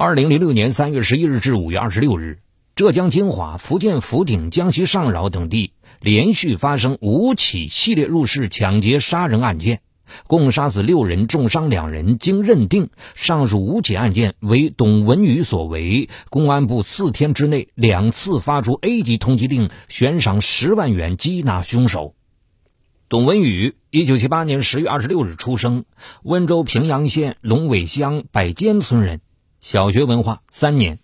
二零零六年三月十一日至五月二十六日，浙江金华、福建福鼎、江西上饶等地连续发生五起系列入室抢劫杀人案件，共杀死六人，重伤两人。经认定，上述五起案件为董文宇所为。公安部四天之内两次发出 A 级通缉令，悬赏十万元缉拿凶手。董文宇，一九七八年十月二十六日出生，温州平阳县龙尾乡百间村人。小学文化三年，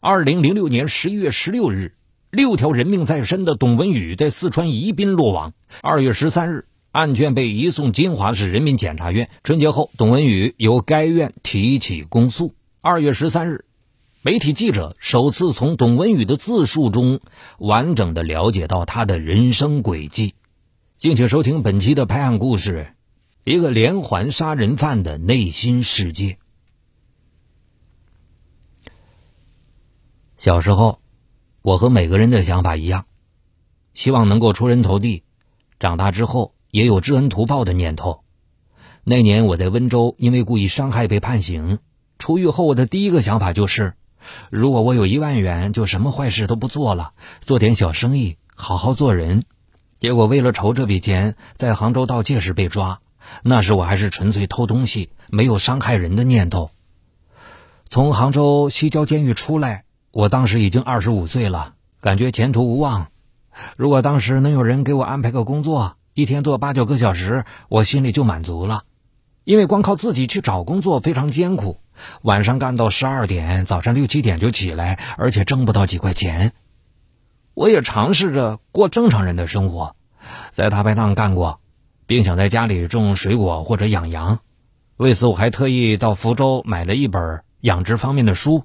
二零零六年十一月十六日，六条人命在身的董文宇在四川宜宾落网。二月十三日，案卷被移送金华市人民检察院。春节后，董文宇由该院提起公诉。二月十三日，媒体记者首次从董文宇的自述中完整的了解到他的人生轨迹。敬请收听本期的拍案故事：一个连环杀人犯的内心世界。小时候，我和每个人的想法一样，希望能够出人头地。长大之后，也有知恩图报的念头。那年我在温州，因为故意伤害被判刑。出狱后，我的第一个想法就是，如果我有一万元，就什么坏事都不做了，做点小生意，好好做人。结果为了筹这笔钱，在杭州盗窃时被抓。那时我还是纯粹偷东西，没有伤害人的念头。从杭州西郊监狱出来。我当时已经二十五岁了，感觉前途无望。如果当时能有人给我安排个工作，一天做八九个小时，我心里就满足了。因为光靠自己去找工作非常艰苦，晚上干到十二点，早上六七点就起来，而且挣不到几块钱。我也尝试着过正常人的生活，在大排档干过，并想在家里种水果或者养羊。为此，我还特意到福州买了一本养殖方面的书。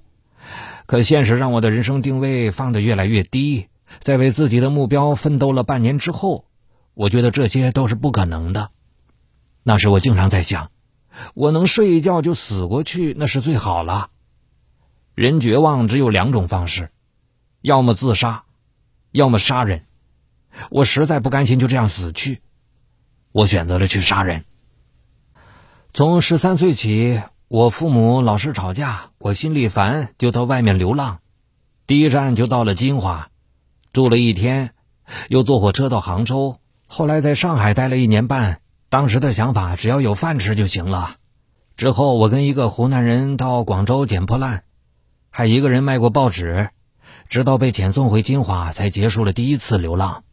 可现实让我的人生定位放得越来越低，在为自己的目标奋斗了半年之后，我觉得这些都是不可能的。那时我经常在想，我能睡一觉就死过去，那是最好了。人绝望只有两种方式，要么自杀，要么杀人。我实在不甘心就这样死去，我选择了去杀人。从十三岁起。我父母老是吵架，我心里烦，就到外面流浪。第一站就到了金华，住了一天，又坐火车到杭州。后来在上海待了一年半。当时的想法，只要有饭吃就行了。之后我跟一个湖南人到广州捡破烂，还一个人卖过报纸，直到被遣送回金华，才结束了第一次流浪。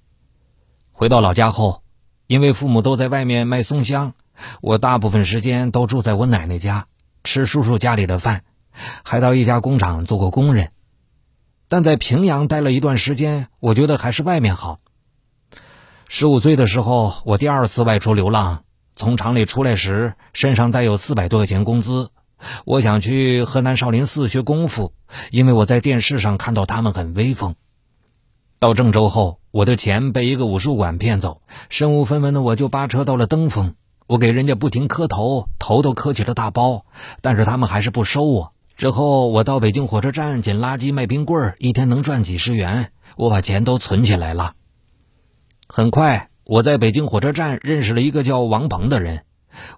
回到老家后，因为父母都在外面卖松香，我大部分时间都住在我奶奶家。吃叔叔家里的饭，还到一家工厂做过工人，但在平阳待了一段时间，我觉得还是外面好。十五岁的时候，我第二次外出流浪，从厂里出来时，身上带有四百多块钱工资。我想去河南少林寺学功夫，因为我在电视上看到他们很威风。到郑州后，我的钱被一个武术馆骗走，身无分文的我就扒车到了登封。我给人家不停磕头，头都磕起了大包，但是他们还是不收我。之后我到北京火车站捡垃圾卖冰棍，一天能赚几十元，我把钱都存起来了。很快，我在北京火车站认识了一个叫王鹏的人，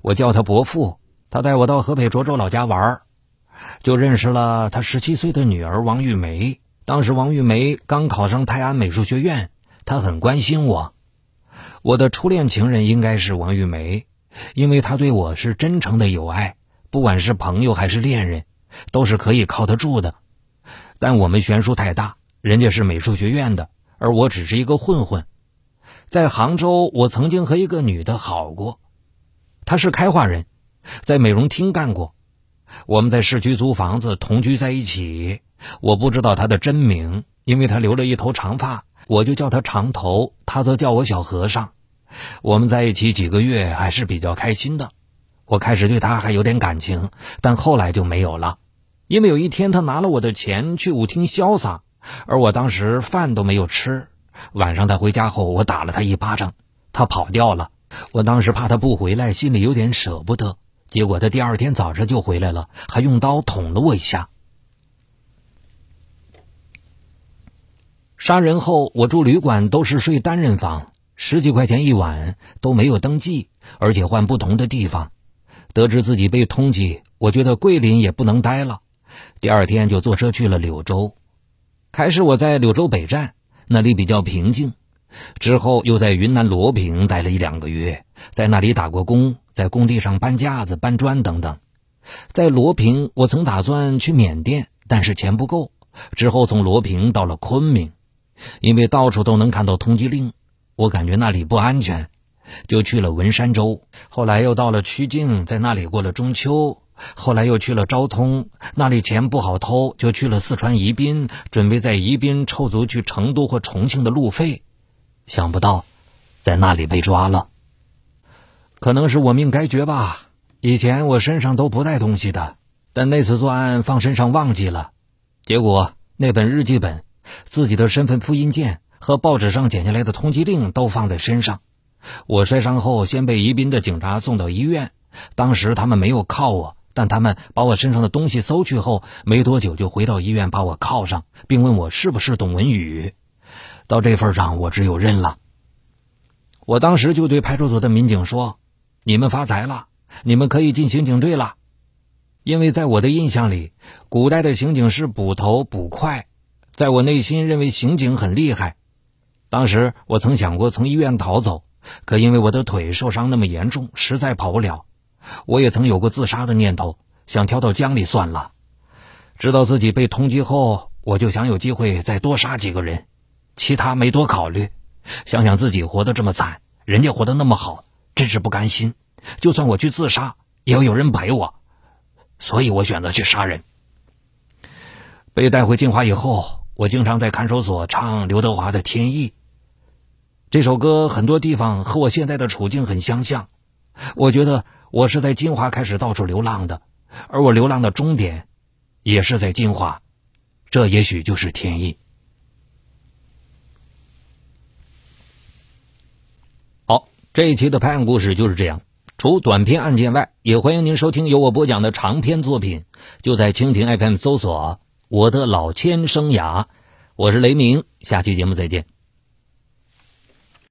我叫他伯父。他带我到河北涿州老家玩，就认识了他十七岁的女儿王玉梅。当时王玉梅刚考上泰安美术学院，她很关心我。我的初恋情人应该是王玉梅。因为他对我是真诚的友爱，不管是朋友还是恋人，都是可以靠得住的。但我们悬殊太大，人家是美术学院的，而我只是一个混混。在杭州，我曾经和一个女的好过，她是开化人，在美容厅干过。我们在市区租房子，同居在一起。我不知道她的真名，因为她留了一头长发，我就叫她长头，她则叫我小和尚。我们在一起几个月还是比较开心的，我开始对他还有点感情，但后来就没有了，因为有一天他拿了我的钱去舞厅潇洒，而我当时饭都没有吃。晚上他回家后，我打了他一巴掌，他跑掉了。我当时怕他不回来，心里有点舍不得。结果他第二天早上就回来了，还用刀捅了我一下。杀人后，我住旅馆都是睡单人房。十几块钱一晚都没有登记，而且换不同的地方。得知自己被通缉，我觉得桂林也不能待了，第二天就坐车去了柳州。开始我在柳州北站，那里比较平静。之后又在云南罗平待了一两个月，在那里打过工，在工地上搬架子、搬砖等等。在罗平，我曾打算去缅甸，但是钱不够。之后从罗平到了昆明，因为到处都能看到通缉令，我感觉那里不安全，就去了文山州。后来又到了曲靖，在那里过了中秋。后来又去了昭通，那里钱不好偷，就去了四川宜宾，准备在宜宾凑足去成都或重庆的路费。想不到，在那里被抓了。可能是我命该绝吧。以前我身上都不带东西的，但那次作案放身上忘记了。结果那本日记本、自己的身份复印件和报纸上剪下来的通缉令都放在身上。我摔伤后，先被宜宾的警察送到医院。当时他们没有铐我，但他们把我身上的东西搜去后，没多久就回到医院把我铐上，并问我是不是董文宇。到这份上，我只有认了。我当时就对派出所的民警说：“你们发财了。”你们可以进刑警队了，因为在我的印象里，古代的刑警是捕头捕快，在我内心认为刑警很厉害。当时我曾想过从医院逃走，可因为我的腿受伤那么严重，实在跑不了。我也曾有过自杀的念头，想跳到江里算了。知道自己被通缉后，我就想有机会再多杀几个人，其他没多考虑。想想自己活得这么惨，人家活得那么好，真是不甘心。就算我去自杀，也要有人陪我，所以我选择去杀人。被带回金华以后，我经常在看守所唱刘德华的《天意》。这首歌很多地方和我现在的处境很相像。我觉得我是在金华开始到处流浪的，而我流浪的终点也是在金华，这也许就是天意。好，这一期的拍案故事就是这样。除短篇案件外，也欢迎您收听由我播讲的长篇作品。就在蜻蜓 FM 搜索“我的老千生涯”，我是雷鸣，下期节目再见。